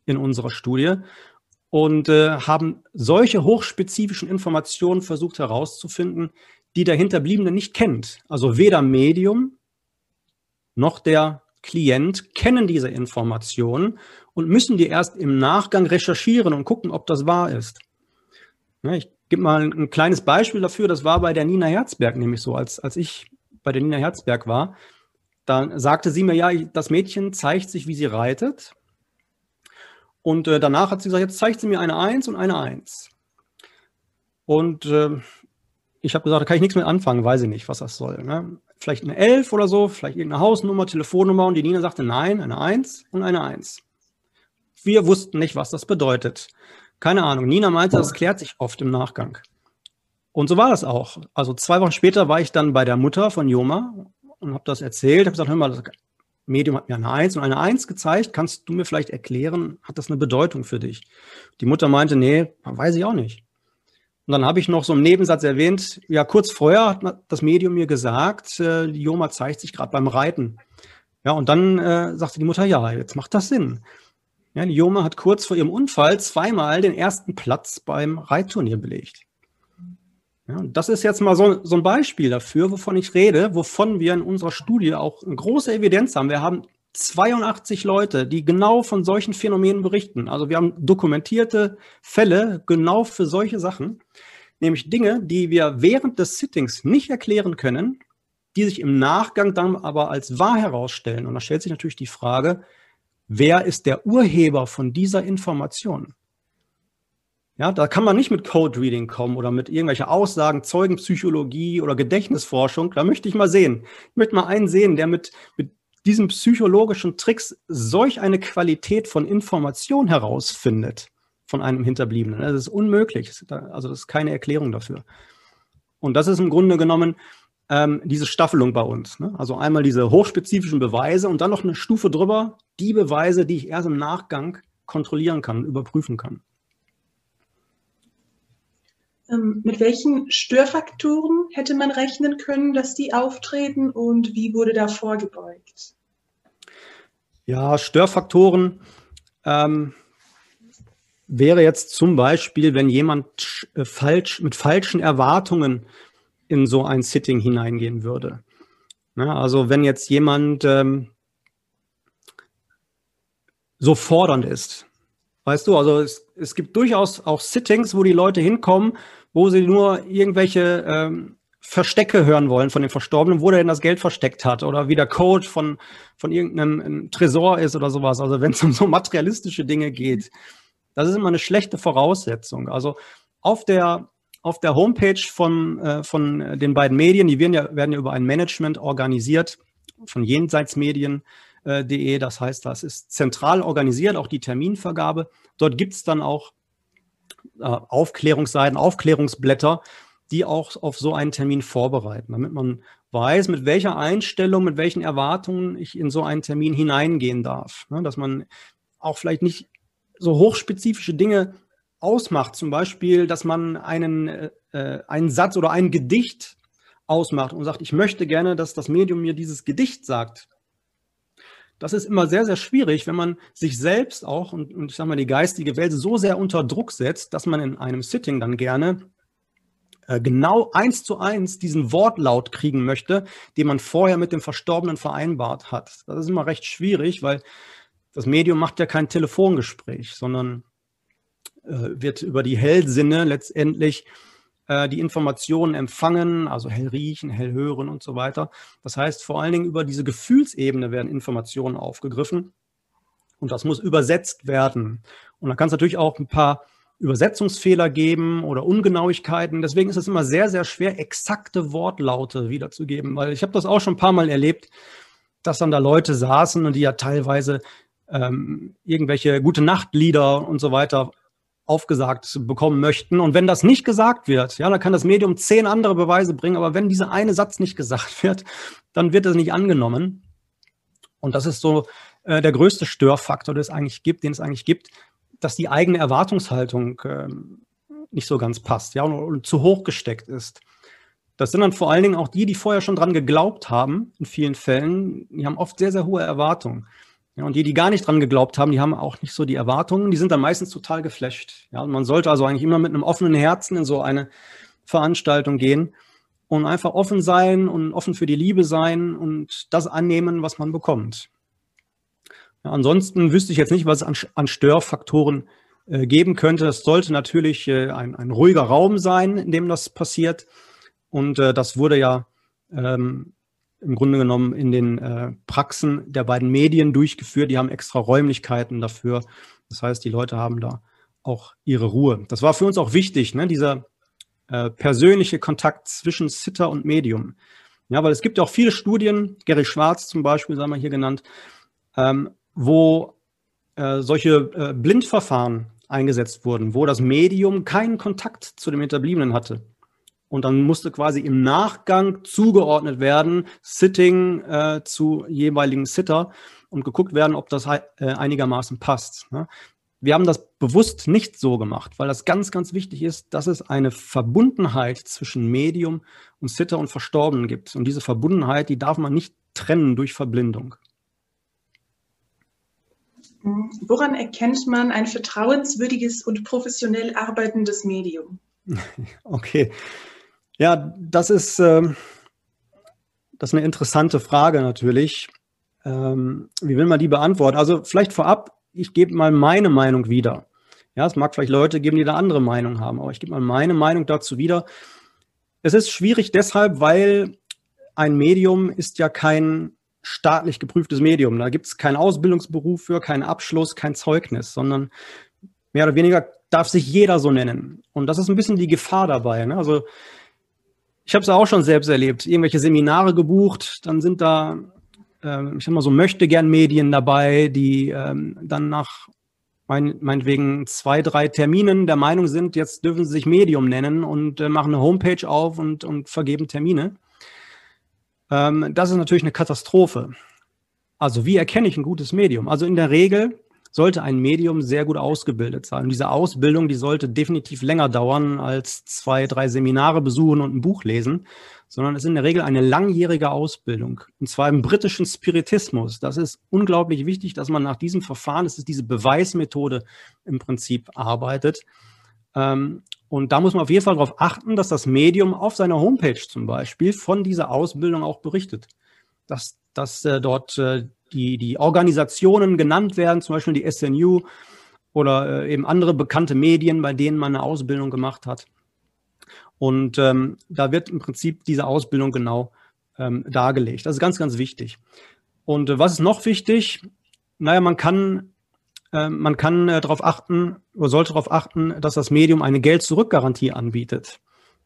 in unserer Studie und äh, haben solche hochspezifischen Informationen versucht herauszufinden, die der Hinterbliebene nicht kennt. Also weder Medium noch der Klient kennen diese Informationen und müssen die erst im Nachgang recherchieren und gucken, ob das wahr ist. Ja, ich gebe mal ein, kleines Beispiel dafür. Das war bei der Nina Herzberg nämlich so, als, als ich bei der Nina Herzberg war. Da sagte sie mir, ja, das Mädchen zeigt sich, wie sie reitet. Und äh, danach hat sie gesagt, jetzt zeigt sie mir eine Eins und eine Eins. Und äh, ich habe gesagt, da kann ich nichts mit anfangen, weiß ich nicht, was das soll. Ne? Vielleicht eine 11 oder so, vielleicht irgendeine Hausnummer, Telefonnummer und die Nina sagte nein, eine 1 und eine 1. Wir wussten nicht, was das bedeutet. Keine Ahnung. Nina meinte, das klärt sich oft im Nachgang. Und so war das auch. Also zwei Wochen später war ich dann bei der Mutter von Joma und habe das erzählt. habe gesagt, hör mal, das Medium hat mir eine 1 und eine 1 gezeigt. Kannst du mir vielleicht erklären, hat das eine Bedeutung für dich? Die Mutter meinte, nee, weiß ich auch nicht. Und dann habe ich noch so im Nebensatz erwähnt, ja, kurz vorher hat das Medium mir gesagt, äh, die Joma zeigt sich gerade beim Reiten. Ja, und dann äh, sagte die Mutter, ja, jetzt macht das Sinn. Ja, die Joma hat kurz vor ihrem Unfall zweimal den ersten Platz beim Reitturnier belegt. Ja, das ist jetzt mal so, so ein Beispiel dafür, wovon ich rede, wovon wir in unserer Studie auch eine große Evidenz haben. Wir haben 82 Leute, die genau von solchen Phänomenen berichten. Also wir haben dokumentierte Fälle genau für solche Sachen, nämlich Dinge, die wir während des Sittings nicht erklären können, die sich im Nachgang dann aber als wahr herausstellen. Und da stellt sich natürlich die Frage, wer ist der Urheber von dieser Information? Ja, da kann man nicht mit Code Reading kommen oder mit irgendwelchen Aussagen, Zeugenpsychologie oder Gedächtnisforschung. Da möchte ich mal sehen. Ich möchte mal einen sehen, der mit, mit diesen psychologischen Tricks solch eine Qualität von Information herausfindet von einem Hinterbliebenen. Das ist unmöglich. Also das ist keine Erklärung dafür. Und das ist im Grunde genommen ähm, diese Staffelung bei uns. Ne? Also einmal diese hochspezifischen Beweise und dann noch eine Stufe drüber, die Beweise, die ich erst im Nachgang kontrollieren kann, überprüfen kann. Ähm, mit welchen Störfaktoren hätte man rechnen können, dass die auftreten und wie wurde da vorgebeugt? Ja, Störfaktoren ähm, wäre jetzt zum Beispiel, wenn jemand äh, falsch, mit falschen Erwartungen in so ein Sitting hineingehen würde. Ja, also wenn jetzt jemand ähm, so fordernd ist, weißt du, also es, es gibt durchaus auch Sittings, wo die Leute hinkommen wo sie nur irgendwelche ähm, Verstecke hören wollen von dem Verstorbenen, wo der denn das Geld versteckt hat oder wie der Code von, von irgendeinem Tresor ist oder sowas. Also wenn es um so materialistische Dinge geht, das ist immer eine schlechte Voraussetzung. Also auf der, auf der Homepage von, äh, von den beiden Medien, die werden ja, werden ja über ein Management organisiert, von jenseitsmedien.de. Äh, das heißt, das ist zentral organisiert, auch die Terminvergabe. Dort gibt es dann auch äh, Aufklärungsseiten, Aufklärungsblätter, die auch auf so einen Termin vorbereiten, damit man weiß, mit welcher Einstellung, mit welchen Erwartungen ich in so einen Termin hineingehen darf. Ne? Dass man auch vielleicht nicht so hochspezifische Dinge ausmacht, zum Beispiel, dass man einen, äh, äh einen Satz oder ein Gedicht ausmacht und sagt, ich möchte gerne, dass das Medium mir dieses Gedicht sagt das ist immer sehr, sehr schwierig, wenn man sich selbst auch und, und ich sage mal die geistige Welt so sehr unter Druck setzt, dass man in einem Sitting dann gerne äh, genau eins zu eins diesen Wortlaut kriegen möchte, den man vorher mit dem Verstorbenen vereinbart hat. Das ist immer recht schwierig, weil das Medium macht ja kein Telefongespräch, sondern äh, wird über die Hellsinne letztendlich äh, die Informationen empfangen, also hell riechen, hell hören und so weiter. Das heißt, vor allen Dingen über diese Gefühlsebene werden Informationen aufgegriffen und das muss übersetzt werden. Und da kann es natürlich auch ein paar Übersetzungsfehler geben oder Ungenauigkeiten. Deswegen ist es immer sehr, sehr schwer, exakte Wortlaute wiederzugeben, weil ich habe das auch schon ein paar Mal erlebt, dass dann da Leute saßen und die ja teilweise ähm, irgendwelche gute Nachtlieder und so weiter aufgesagt bekommen möchten. Und wenn das nicht gesagt wird, ja, dann kann das Medium zehn andere Beweise bringen, aber wenn dieser eine Satz nicht gesagt wird, dann wird es nicht angenommen. Und das ist so äh, der größte Störfaktor, den es eigentlich gibt, den es eigentlich gibt, dass die eigene Erwartungshaltung äh, nicht so ganz passt, ja, und, und zu hoch gesteckt ist. Das sind dann vor allen Dingen auch die, die vorher schon dran geglaubt haben, in vielen Fällen, die haben oft sehr, sehr hohe Erwartungen. Ja, und die, die gar nicht dran geglaubt haben, die haben auch nicht so die Erwartungen, die sind dann meistens total geflasht. Ja, und man sollte also eigentlich immer mit einem offenen Herzen in so eine Veranstaltung gehen und einfach offen sein und offen für die Liebe sein und das annehmen, was man bekommt. Ja, ansonsten wüsste ich jetzt nicht, was es an, an Störfaktoren äh, geben könnte. Es sollte natürlich äh, ein, ein ruhiger Raum sein, in dem das passiert. Und äh, das wurde ja ähm, im Grunde genommen in den äh, Praxen der beiden Medien durchgeführt. Die haben extra Räumlichkeiten dafür. Das heißt, die Leute haben da auch ihre Ruhe. Das war für uns auch wichtig, ne? dieser äh, persönliche Kontakt zwischen Sitter und Medium. Ja, weil es gibt auch viele Studien, Gary Schwarz zum Beispiel, sagen wir hier genannt, ähm, wo äh, solche äh, Blindverfahren eingesetzt wurden, wo das Medium keinen Kontakt zu dem Hinterbliebenen hatte. Und dann musste quasi im Nachgang zugeordnet werden, Sitting äh, zu jeweiligen Sitter und geguckt werden, ob das äh, einigermaßen passt. Ne? Wir haben das bewusst nicht so gemacht, weil das ganz, ganz wichtig ist, dass es eine Verbundenheit zwischen Medium und Sitter und Verstorbenen gibt. Und diese Verbundenheit, die darf man nicht trennen durch Verblindung. Woran erkennt man ein vertrauenswürdiges und professionell arbeitendes Medium? Okay, Ja, das ist, ähm, das ist eine interessante Frage natürlich. Ähm, wie will man die beantworten? Also vielleicht vorab, ich gebe mal meine Meinung wieder. Ja, es mag vielleicht Leute geben, die da andere Meinung haben, aber ich gebe mal meine Meinung dazu wieder. Es ist schwierig deshalb, weil ein Medium ist ja kein staatlich geprüftes Medium. Da gibt es keinen Ausbildungsberuf für, keinen Abschluss, kein Zeugnis, sondern mehr oder weniger darf sich jeder so nennen. Und das ist ein bisschen die Gefahr dabei. Ne? Also ich habe es auch schon selbst erlebt, irgendwelche Seminare gebucht, dann sind da, äh, ich sag mal so, möchte gern Medien dabei, die ähm, dann nach mein, meinetwegen zwei, drei Terminen der Meinung sind, jetzt dürfen sie sich Medium nennen und äh, machen eine Homepage auf und, und vergeben Termine. Ähm, das ist natürlich eine Katastrophe. Also wie erkenne ich ein gutes Medium? Also in der Regel sollte ein Medium sehr gut ausgebildet sein. Und diese Ausbildung, die sollte definitiv länger dauern als zwei, drei Seminare besuchen und ein Buch lesen, sondern es ist in der Regel eine langjährige Ausbildung. Und zwar im britischen Spiritismus. Das ist unglaublich wichtig, dass man nach diesem Verfahren, das ist diese Beweismethode im Prinzip arbeitet. Ähm, und da muss man auf jeden Fall darauf achten, dass das Medium auf seiner Homepage zum Beispiel von dieser Ausbildung auch berichtet. Dass, dass äh, dort äh, die, die Organisationen genannt werden, zum Beispiel die SNU oder äh, eben andere bekannte Medien, bei denen man eine Ausbildung gemacht hat. Und ähm, da wird im Prinzip diese Ausbildung genau ähm, dargelegt. Das ist ganz, ganz wichtig. Und äh, was ist noch wichtig? Naja, man kann ähm, man kann äh, darauf achten oder sollte darauf achten, dass das Medium eine Geld-Zurück-Garantie anbietet.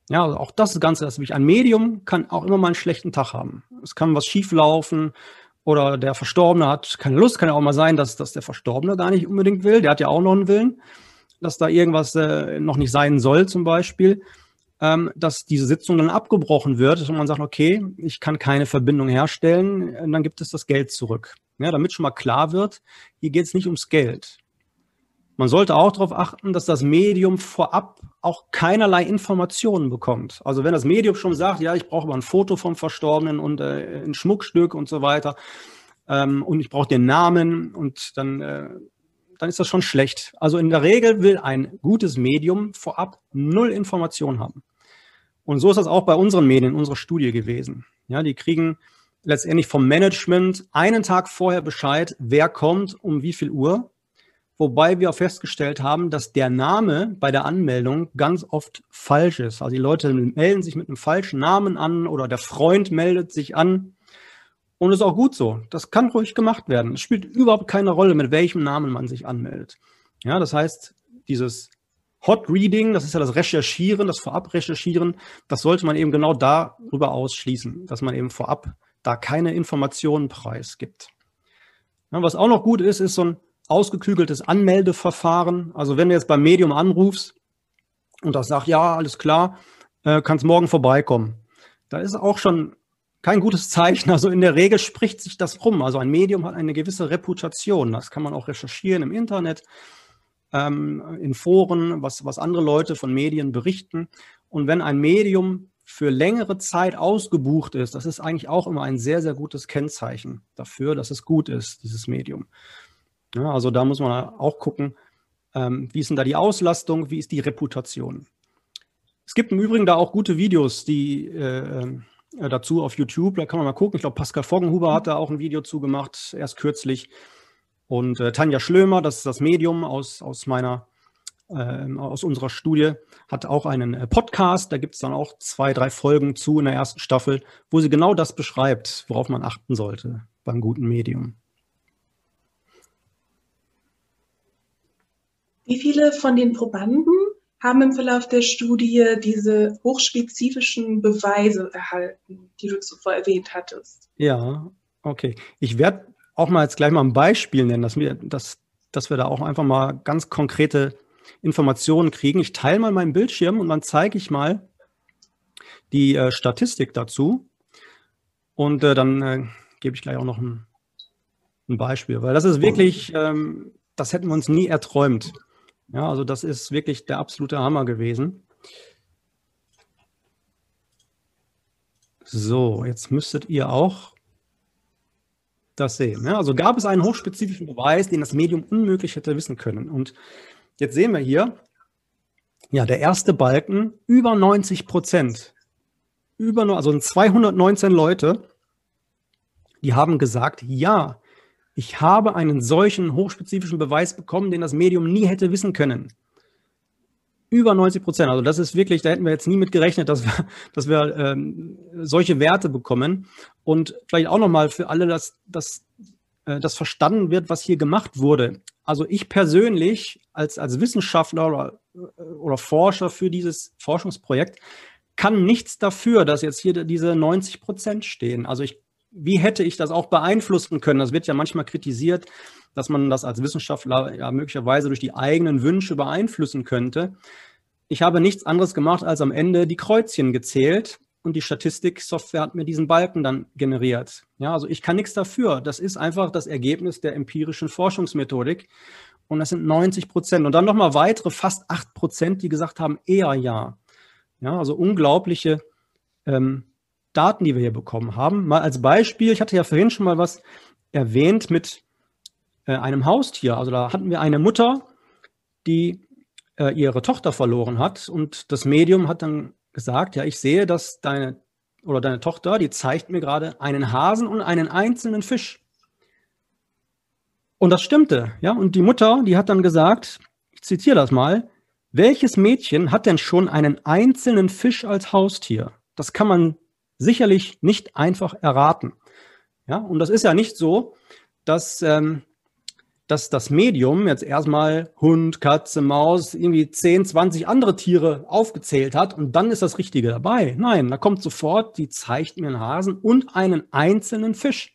Ja, also auch das ist ganz, ganz wichtig. Ein Medium kann auch immer mal einen schlechten Tag haben. Es kann was schieflaufen oder der Verstorbene hat keine Lust. Kann ja auch mal sein, dass, dass der Verstorbene gar nicht unbedingt will. Der hat ja auch noch einen Willen, dass da irgendwas äh, noch nicht sein soll zum Beispiel. Ähm, dass diese Sitzung dann abgebrochen wird und man sagt, okay, ich kann keine Verbindung herstellen, dann gibt es das Geld zurück. Ja, damit schon mal klar wird, hier geht es nicht ums Geld. Man sollte auch darauf achten, dass das Medium vorab auch keinerlei Informationen bekommt. Also wenn das Medium schon sagt, ja, ich brauche mal ein Foto vom Verstorbenen und äh, ein Schmuckstück und so weiter ähm, und ich brauche den Namen und dann, äh, dann ist das schon schlecht. Also in der Regel will ein gutes Medium vorab null Informationen haben. Und so ist das auch bei unseren Medien, in unserer Studie gewesen. Ja, die kriegen letztendlich vom Management einen Tag vorher Bescheid, wer kommt, um wie viel Uhr. Wobei wir auch festgestellt haben, dass der Name bei der Anmeldung ganz oft falsch ist. Also die Leute melden sich mit einem falschen Namen an oder der Freund meldet sich an. Und ist auch gut so. Das kann ruhig gemacht werden. Es spielt überhaupt keine Rolle, mit welchem Namen man sich anmeldet. Ja, das heißt, dieses Hot Reading, das ist ja das Recherchieren, das Vorab-Recherchieren, das sollte man eben genau darüber ausschließen, dass man eben vorab da keine Informationen preisgibt. Ja, was auch noch gut ist, ist so ein ausgeklügeltes Anmeldeverfahren. Also wenn du jetzt beim Medium anrufst und das sagt, ja, alles klar, äh, kannst morgen vorbeikommen. Da ist auch schon kein gutes Zeichen. Also in der Regel spricht sich das rum. Also ein Medium hat eine gewisse Reputation. Das kann man auch recherchieren im Internet, ähm, in Foren, was, was andere Leute von Medien berichten. Und wenn ein Medium für längere Zeit ausgebucht ist, das ist eigentlich auch immer ein sehr, sehr gutes Kennzeichen dafür, dass es gut ist, dieses Medium. Ja, also da muss man auch gucken, ähm, wie ist denn da die Auslastung, wie ist die Reputation. Es gibt im Übrigen da auch gute Videos, die äh, äh dazu auf YouTube, da kann man mal gucken. Ich glaube, Pascal Foggenhuber hat da auch ein Video zu gemacht, erst kürzlich. Und äh, Tanja Schlömer, das ist das Medium aus, aus meiner äh, aus unserer Studie, hat auch einen äh, Podcast. Da gibt es dann auch zwei, drei Folgen zu in der ersten Staffel, wo sie genau das beschreibt, worauf man achten sollte beim guten Medium. Wie viele von den Probanden haben im Verlauf der Studie diese hochspezifischen Beweise erhalten, die du zuvor erwähnt hattest? Ja, okay. Ich werde auch mal jetzt gleich mal ein Beispiel nennen, dass wir, dass, dass wir da auch einfach mal ganz konkrete Informationen kriegen. Ich teile mal meinen Bildschirm und dann zeige ich mal die äh, Statistik dazu. Und äh, dann äh, gebe ich gleich auch noch ein, ein, Beispiel, weil das ist wirklich, ähm, das hätten wir uns nie erträumt. Ja, also das ist wirklich der absolute Hammer gewesen. So, jetzt müsstet ihr auch das sehen. Ja, also gab es einen hochspezifischen Beweis, den das Medium unmöglich hätte wissen können. Und Jetzt sehen wir hier, ja, der erste Balken über 90 Prozent. über, also 219 Leute, die haben gesagt, ja, ich habe einen solchen hochspezifischen Beweis bekommen, den das Medium nie hätte wissen können. Über 90 Prozent. Also das ist wirklich, da hätten wir jetzt nie mit gerechnet, dass wir, dass wir ähm, solche Werte bekommen. Und vielleicht auch nochmal für alle, dass, dass äh, das verstanden wird, was hier gemacht wurde. Also ich persönlich als, als Wissenschaftler oder, äh, oder Forscher für dieses Forschungsprojekt kann nichts dafür, dass jetzt hier diese 90 Prozent stehen. Also ich wie hätte ich das auch beeinflussen können? Das wird ja manchmal kritisiert, dass man das als Wissenschaftler ja möglicherweise durch die eigenen Wünsche beeinflussen könnte. Ich habe nichts anderes gemacht, als am Ende die Kreuzchen gezählt und die Statistiksoftware hat mir diesen Balken dann generiert. Ja, also ich kann nichts dafür. Das ist einfach das Ergebnis der empirischen Forschungsmethodik. Und das sind 90 Prozent. Und dann nochmal weitere fast 8 Prozent, die gesagt haben, eher ja. Ja, also unglaubliche ähm, Daten, die wir hier bekommen haben. Mal als Beispiel, ich hatte ja vorhin schon mal was erwähnt mit äh, einem Haustier. Also da hatten wir eine Mutter, die äh, ihre Tochter verloren hat und das Medium hat dann gesagt, ja, ich sehe, dass deine oder deine Tochter, die zeigt mir gerade einen Hasen und einen einzelnen Fisch. Und das stimmte, ja. Und die Mutter, die hat dann gesagt, ich zitiere das mal, welches Mädchen hat denn schon einen einzelnen Fisch als Haustier? Das kann man sicherlich nicht einfach erraten. Ja, und das ist ja nicht so, dass, ähm, dass das Medium jetzt erstmal Hund, Katze, Maus, irgendwie 10, 20 andere Tiere aufgezählt hat und dann ist das Richtige dabei. Nein, da kommt sofort, die zeigt mir einen Hasen und einen einzelnen Fisch.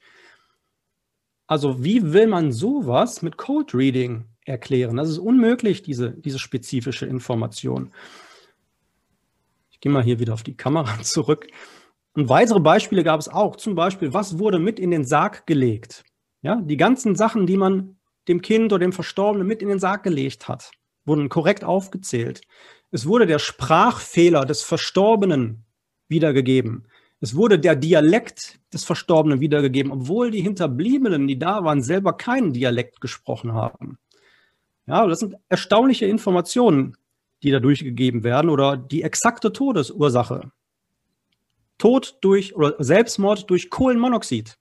Also wie will man sowas mit Code Reading erklären? Das ist unmöglich, diese, diese spezifische Information. Ich gehe mal hier wieder auf die Kamera zurück. Und weitere Beispiele gab es auch. Zum Beispiel, was wurde mit in den Sarg gelegt? Ja, die ganzen Sachen, die man dem Kind oder dem Verstorbenen mit in den Sarg gelegt hat, wurden korrekt aufgezählt. Es wurde der Sprachfehler des Verstorbenen wiedergegeben. Es wurde der Dialekt des Verstorbenen wiedergegeben, obwohl die Hinterbliebenen, die da waren, selber keinen Dialekt gesprochen haben. Ja, das sind erstaunliche Informationen, die da durchgegeben werden oder die exakte Todesursache. Tod durch oder Selbstmord durch Kohlenmonoxid.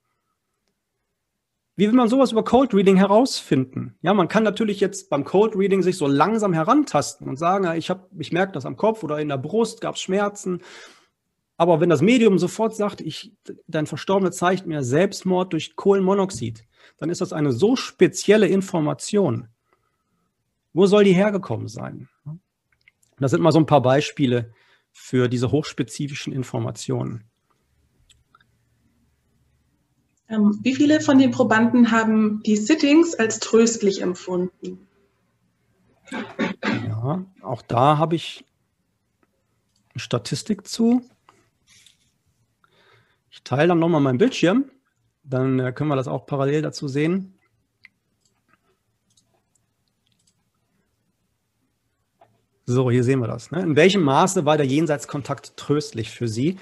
Wie will man sowas über Cold Reading herausfinden? Ja, man kann natürlich jetzt beim Cold Reading sich so langsam herantasten und sagen, ich habe, ich merke das am Kopf oder in der Brust gab es Schmerzen. Aber wenn das Medium sofort sagt, ich, dein Verstorbener zeigt mir Selbstmord durch Kohlenmonoxid, dann ist das eine so spezielle Information. Wo soll die hergekommen sein? Das sind mal so ein paar Beispiele, für diese hochspezifischen Informationen. Ähm, wie viele von den Probanden haben die Sittings als tröstlich empfunden? Ja, auch da habe ich eine Statistik zu. Ich teile dann nochmal meinen Bildschirm, dann äh, können wir das auch parallel dazu sehen. So, hier sehen wir das. Ne? In welchem Maße war der Jenseitskontakt tröstlich für Sie?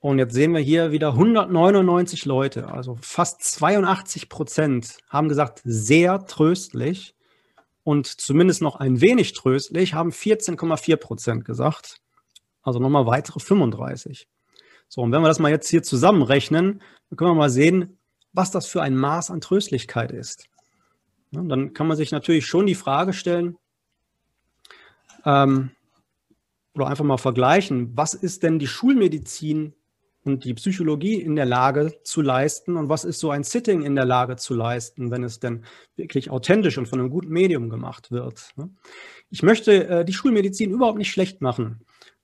Und jetzt sehen wir hier wieder 199 Leute, also fast 82 Prozent haben gesagt, sehr tröstlich. Und zumindest noch ein wenig tröstlich haben 14,4 Prozent gesagt. Also nochmal weitere 35. So, und wenn wir das mal jetzt hier zusammenrechnen, dann können wir mal sehen, was das für ein Maß an Tröstlichkeit ist. Ja, dann kann man sich natürlich schon die Frage stellen, ähm, oder einfach mal vergleichen, was ist denn die Schulmedizin und die Psychologie in der Lage zu leisten und was ist so ein Sitting in der Lage zu leisten, wenn es denn wirklich authentisch und von einem guten Medium gemacht wird. Ne? Ich möchte äh, die Schulmedizin überhaupt nicht schlecht machen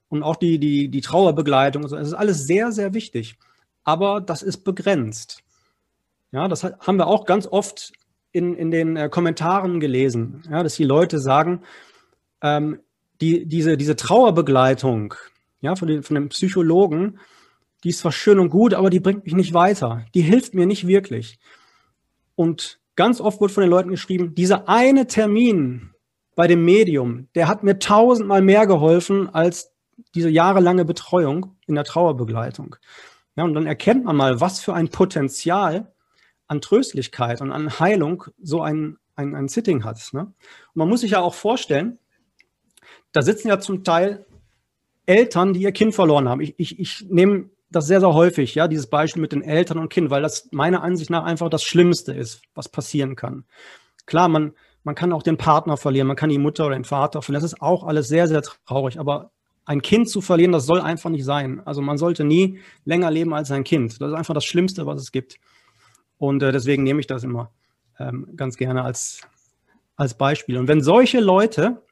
und auch die, die, die Trauerbegleitung, das ist alles sehr, sehr wichtig, aber das ist begrenzt. Ja, das haben wir auch ganz oft in, in den äh, Kommentaren gelesen, ja, dass die Leute sagen, ähm, die, diese, diese Trauerbegleitung ja, von, den, von dem Psychologen, die ist zwar schön und gut, aber die bringt mich nicht weiter. Die hilft mir nicht wirklich. Und ganz oft wird von den Leuten geschrieben, dieser eine Termin bei dem Medium, der hat mir tausendmal mehr geholfen als diese jahrelange Betreuung in der Trauerbegleitung. Ja, und dann erkennt man mal, was für ein Potenzial an Tröstlichkeit und an Heilung so ein, ein, ein Sitting hat. Ne? Und man muss sich ja auch vorstellen, da sitzen ja zum Teil Eltern, die ihr Kind verloren haben. Ich, ich, ich nehme das sehr, sehr häufig, ja, dieses Beispiel mit den Eltern und Kind, weil das meiner Ansicht nach einfach das Schlimmste ist, was passieren kann. Klar, man, man kann auch den Partner verlieren, man kann die Mutter oder den Vater verlieren. Das ist auch alles sehr, sehr traurig. Aber ein Kind zu verlieren, das soll einfach nicht sein. Also man sollte nie länger leben als ein Kind. Das ist einfach das Schlimmste, was es gibt. Und äh, deswegen nehme ich das immer ähm, ganz gerne als, als Beispiel. Und wenn solche Leute,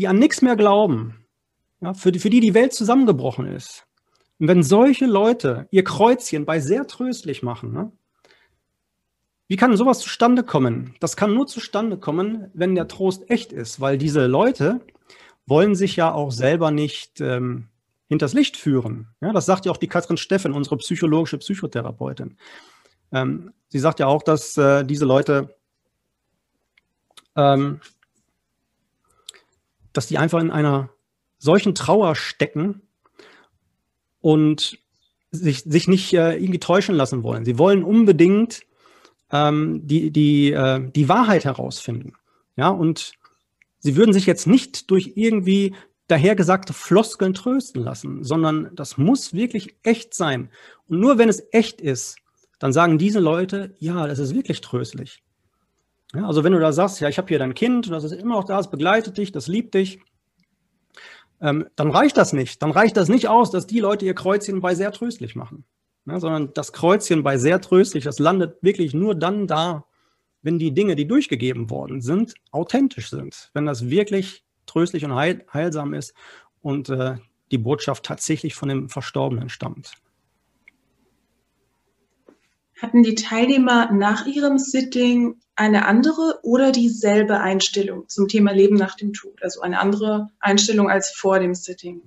die an nichts mehr glauben, ja, für, die, für die die Welt zusammengebrochen ist, und wenn solche Leute ihr Kreuzchen bei sehr tröstlich machen, ne, wie kann sowas zustande kommen? Das kann nur zustande kommen, wenn der Trost echt ist, weil diese Leute wollen sich ja auch selber nicht ähm, hinters Licht führen. Ja, das sagt ja auch die Katrin Steffen, unsere psychologische Psychotherapeutin. Ähm, sie sagt ja auch, dass äh, diese Leute, ähm, dass die einfach in einer solchen Trauer stecken und sich, sich nicht äh, irgendwie täuschen lassen wollen. Sie wollen unbedingt ähm, die, die, äh, die Wahrheit herausfinden. Ja, und sie würden sich jetzt nicht durch irgendwie dahergesagte Floskeln trösten lassen, sondern das muss wirklich echt sein. Und nur wenn es echt ist, dann sagen diese Leute, ja, das ist wirklich tröstlich. Ja, also wenn du da sagst, ja, ich habe hier dein Kind das ist immer noch da, es begleitet dich, das liebt dich, ähm, dann reicht das nicht. Dann reicht das nicht aus, dass die Leute ihr Kreuzchen bei sehr tröstlich machen ja, sondern das Kreuzchen bei sehr tröstlich, das landet wirklich nur dann da, wenn die Dinge, die durchgegeben worden sind, authentisch sind, wenn das wirklich tröstlich und heil, heilsam ist und äh, die Botschaft tatsächlich von dem Verstorbenen stammt. Hatten die Teilnehmer nach ihrem Sitting eine andere oder dieselbe Einstellung zum Thema Leben nach dem Tod? Also eine andere Einstellung als vor dem Sitting?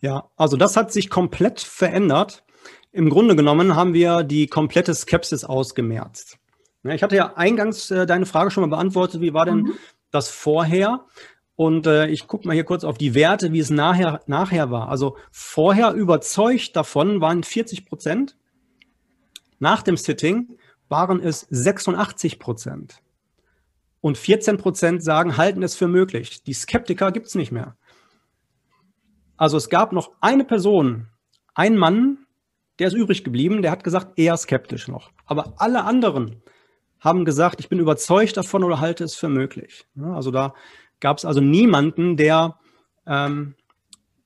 Ja, also das hat sich komplett verändert. Im Grunde genommen haben wir die komplette Skepsis ausgemerzt. Ich hatte ja eingangs äh, deine Frage schon mal beantwortet, wie war denn mhm. das vorher? Und äh, ich gucke mal hier kurz auf die Werte, wie es nachher, nachher war. Also vorher überzeugt davon waren 40 Prozent. Nach dem Sitting waren es 86 Prozent. Und 14 Prozent sagen, halten es für möglich. Die Skeptiker gibt es nicht mehr. Also es gab noch eine Person, ein Mann, der ist übrig geblieben, der hat gesagt, eher skeptisch noch. Aber alle anderen haben gesagt, ich bin überzeugt davon oder halte es für möglich. also da gab es also niemanden, der, ähm,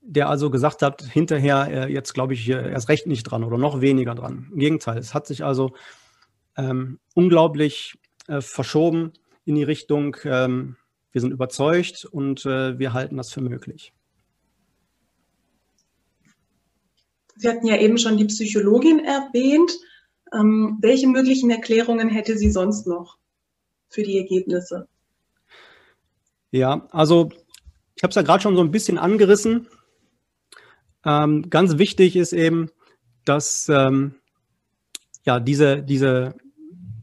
der also gesagt hat, hinterher äh, jetzt glaube ich erst recht nicht dran oder noch weniger dran. Im Gegenteil, es hat sich also ähm, unglaublich äh, verschoben in die Richtung, ähm, wir sind überzeugt und äh, wir halten das für möglich. Sie hatten ja eben schon die Psychologin erwähnt. Ähm, welche möglichen Erklärungen hätte sie sonst noch für die Ergebnisse? Ja, also ich habe es ja gerade schon so ein bisschen angerissen. Ähm, ganz wichtig ist eben, dass ähm, ja, diese, diese,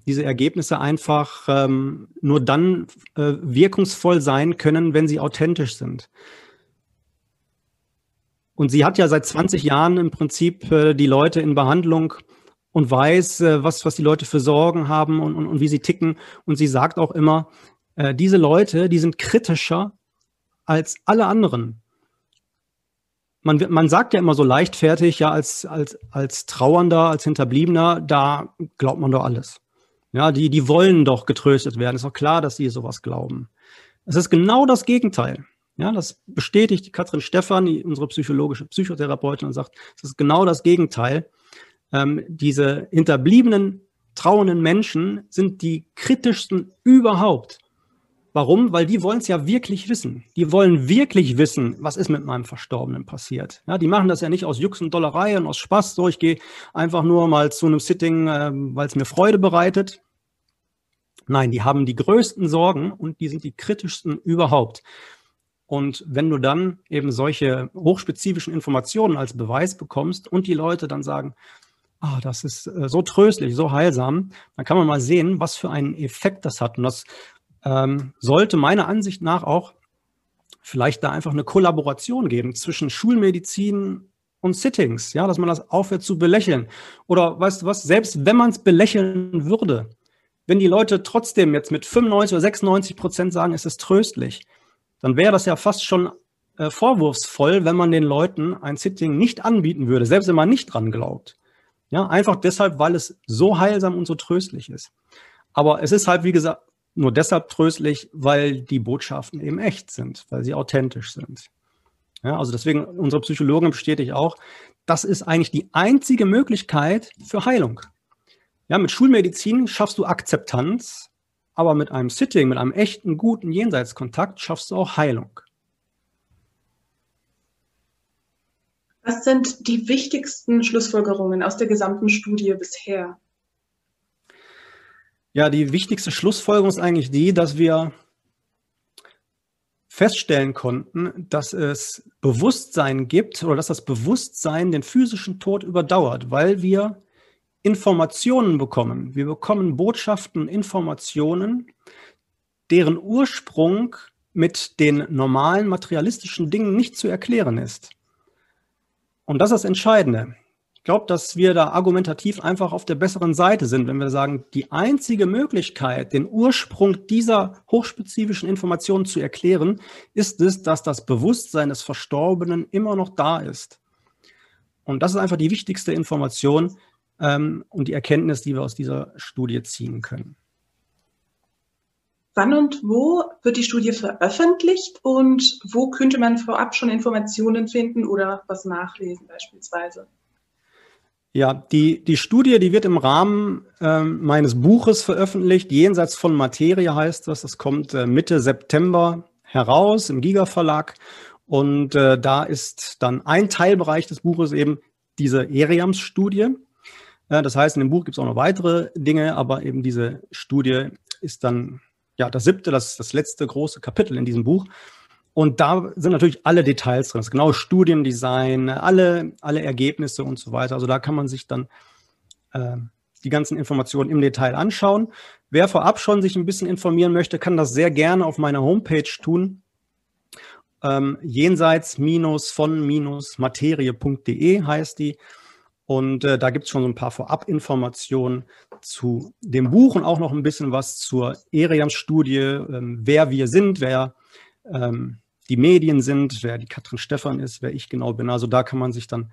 diese Ergebnisse einfach ähm, nur dann äh, wirkungsvoll sein können, wenn sie authentisch sind. Und sie hat ja seit 20 Jahren im Prinzip äh, die Leute in Behandlung und weiß, äh, was, was die Leute für Sorgen haben und, und, und wie sie ticken. Und sie sagt auch immer, äh, diese Leute, die sind kritischer als alle anderen. Man, man sagt ja immer so leichtfertig, ja, als, als, als Trauernder, als Hinterbliebener, da glaubt man doch alles. Ja, die, die wollen doch getröstet werden. Ist doch klar, dass sie sowas glauben. Es ist genau das Gegenteil. Ja, das bestätigt die Katrin Stephan, unsere psychologische Psychotherapeutin, und sagt, es ist genau das Gegenteil. Ähm, diese hinterbliebenen, trauenden Menschen sind die kritischsten überhaupt. Warum? Weil die wollen es ja wirklich wissen. Die wollen wirklich wissen, was ist mit meinem Verstorbenen passiert. Ja, die machen das ja nicht aus Jux und Dollerei und aus Spaß. So, ich gehe einfach nur mal zu einem Sitting, äh, weil es mir Freude bereitet. Nein, die haben die größten Sorgen und die sind die kritischsten überhaupt. Und wenn du dann eben solche hochspezifischen Informationen als Beweis bekommst und die Leute dann sagen, ah, das ist äh, so tröstlich, so heilsam, dann kann man mal sehen, was für einen Effekt das hat. Und das ähm, sollte meiner Ansicht nach auch vielleicht da einfach eine Kollaboration geben zwischen Schulmedizin und Sittings, ja, dass man das aufhört zu belächeln. Oder weißt du was, selbst wenn man es belächeln würde, wenn die Leute trotzdem jetzt mit 95 oder 96 Prozent sagen, es ist tröstlich, dann wäre das ja fast schon äh, vorwurfsvoll, wenn man den Leuten ein Sitting nicht anbieten würde, selbst wenn man nicht dran glaubt. Ja, einfach deshalb, weil es so heilsam und so tröstlich ist. Aber es ist halt, wie gesagt, nur deshalb tröstlich, weil die Botschaften eben echt sind, weil sie authentisch sind. Ja, also deswegen, unsere Psychologin bestätigt auch, das ist eigentlich die einzige Möglichkeit für Heilung. Ja, mit Schulmedizin schaffst du Akzeptanz, aber mit einem Sitting, mit einem echten, guten Jenseitskontakt schaffst du auch Heilung. Was sind die wichtigsten Schlussfolgerungen aus der gesamten Studie bisher? Ja, die wichtigste Schlussfolgerung ist eigentlich die, dass wir feststellen konnten, dass es Bewusstsein gibt oder dass das Bewusstsein den physischen Tod überdauert, weil wir Informationen bekommen. Wir bekommen Botschaften, Informationen, deren Ursprung mit den normalen materialistischen Dingen nicht zu erklären ist. Und das ist das Entscheidende. Ich glaube, dass wir da argumentativ einfach auf der besseren Seite sind, wenn wir sagen, die einzige Möglichkeit, den Ursprung dieser hochspezifischen Informationen zu erklären, ist es, dass das Bewusstsein des Verstorbenen immer noch da ist. Und das ist einfach die wichtigste Information ähm, und die Erkenntnis, die wir aus dieser Studie ziehen können. Wann und wo wird die Studie veröffentlicht und wo könnte man vorab schon Informationen finden oder was nachlesen beispielsweise? Ja, die, die Studie, die wird im Rahmen äh, meines Buches veröffentlicht. Jenseits von Materie heißt das. Das kommt äh, Mitte September heraus im Giga Verlag. Und äh, da ist dann ein Teilbereich des Buches eben diese Eriams-Studie. das heißt, in dem Buch gibt es auch noch weitere Dinge, aber eben diese Studie ist dann ja, das siebte, das, das letzte große Kapitel in diesem Buch. Und da sind natürlich alle Details drin, das genaue Studiendesign, alle, alle Ergebnisse und so weiter. Also da kann man sich dann äh, die ganzen Informationen im Detail anschauen. Wer vorab schon sich ein bisschen informieren möchte, kann das sehr gerne auf meiner Homepage tun. Ähm, jenseits-von-materie.de heißt die. Und äh, da gibt es schon so ein paar Vorabinformationen zu dem Buch und auch noch ein bisschen was zur Eriams-Studie, ähm, wer wir sind, wer ähm, die Medien sind, wer die Katrin Stephan ist, wer ich genau bin. Also da kann man sich dann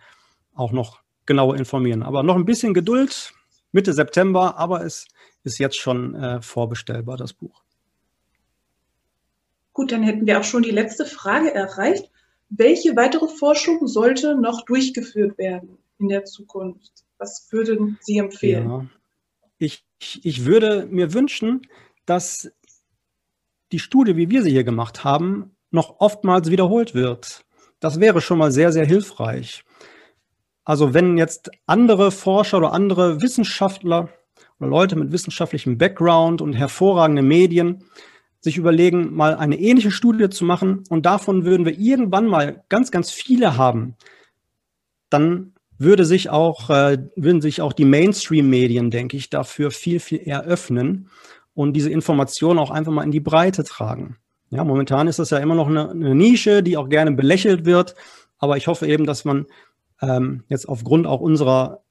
auch noch genauer informieren. Aber noch ein bisschen Geduld, Mitte September, aber es ist jetzt schon äh, vorbestellbar, das Buch. Gut, dann hätten wir auch schon die letzte Frage erreicht. Welche weitere Forschung sollte noch durchgeführt werden? in der Zukunft? Was würden Sie empfehlen? Ja. Ich, ich würde mir wünschen, dass die Studie, wie wir sie hier gemacht haben, noch oftmals wiederholt wird. Das wäre schon mal sehr, sehr hilfreich. Also wenn jetzt andere Forscher oder andere Wissenschaftler oder Leute mit wissenschaftlichem Background und hervorragende Medien sich überlegen, mal eine ähnliche Studie zu machen und davon würden wir irgendwann mal ganz, ganz viele haben, dann würde sich auch, äh, würden sich auch die Mainstream-Medien, denke ich, dafür viel, viel eher öffnen und diese Informationen auch einfach mal in die Breite tragen. Ja, momentan ist das ja immer noch eine, eine Nische, die auch gerne belächelt wird, aber ich hoffe eben, dass man ähm, jetzt aufgrund auch unserer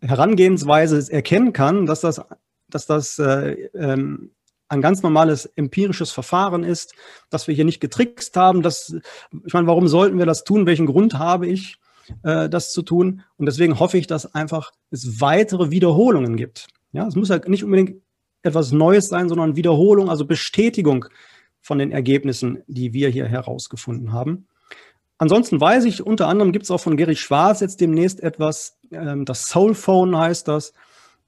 Herangehensweise erkennen kann, dass das, dass das äh, ähm, ein ganz normales empirisches Verfahren ist, dass wir hier nicht getrickst haben. Dass, ich meine, warum sollten wir das tun? Welchen Grund habe ich? äh, das zu tun. Und deswegen hoffe ich, dass einfach es weitere Wiederholungen gibt. Ja, es muss ja nicht unbedingt etwas Neues sein, sondern Wiederholung, also Bestätigung von den Ergebnissen, die wir hier herausgefunden haben. Ansonsten weiß ich, unter anderem gibt es auch von Gary Schwarz jetzt demnächst etwas, ähm, das Soulphone heißt das,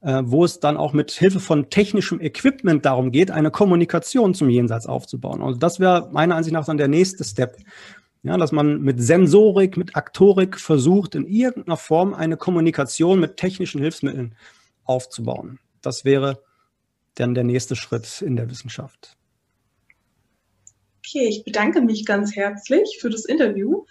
äh, wo es dann auch mit Hilfe von technischem Equipment darum geht, eine Kommunikation zum Jenseits aufzubauen. Also das wäre meiner Ansicht nach dann der nächste Step. Ja, dass man mit Sensorik, mit Aktorik versucht, in irgendeiner Form eine Kommunikation mit technischen Hilfsmitteln aufzubauen. Das wäre dann der nächste Schritt in der Wissenschaft. Okay, ich bedanke mich ganz herzlich für das Interview.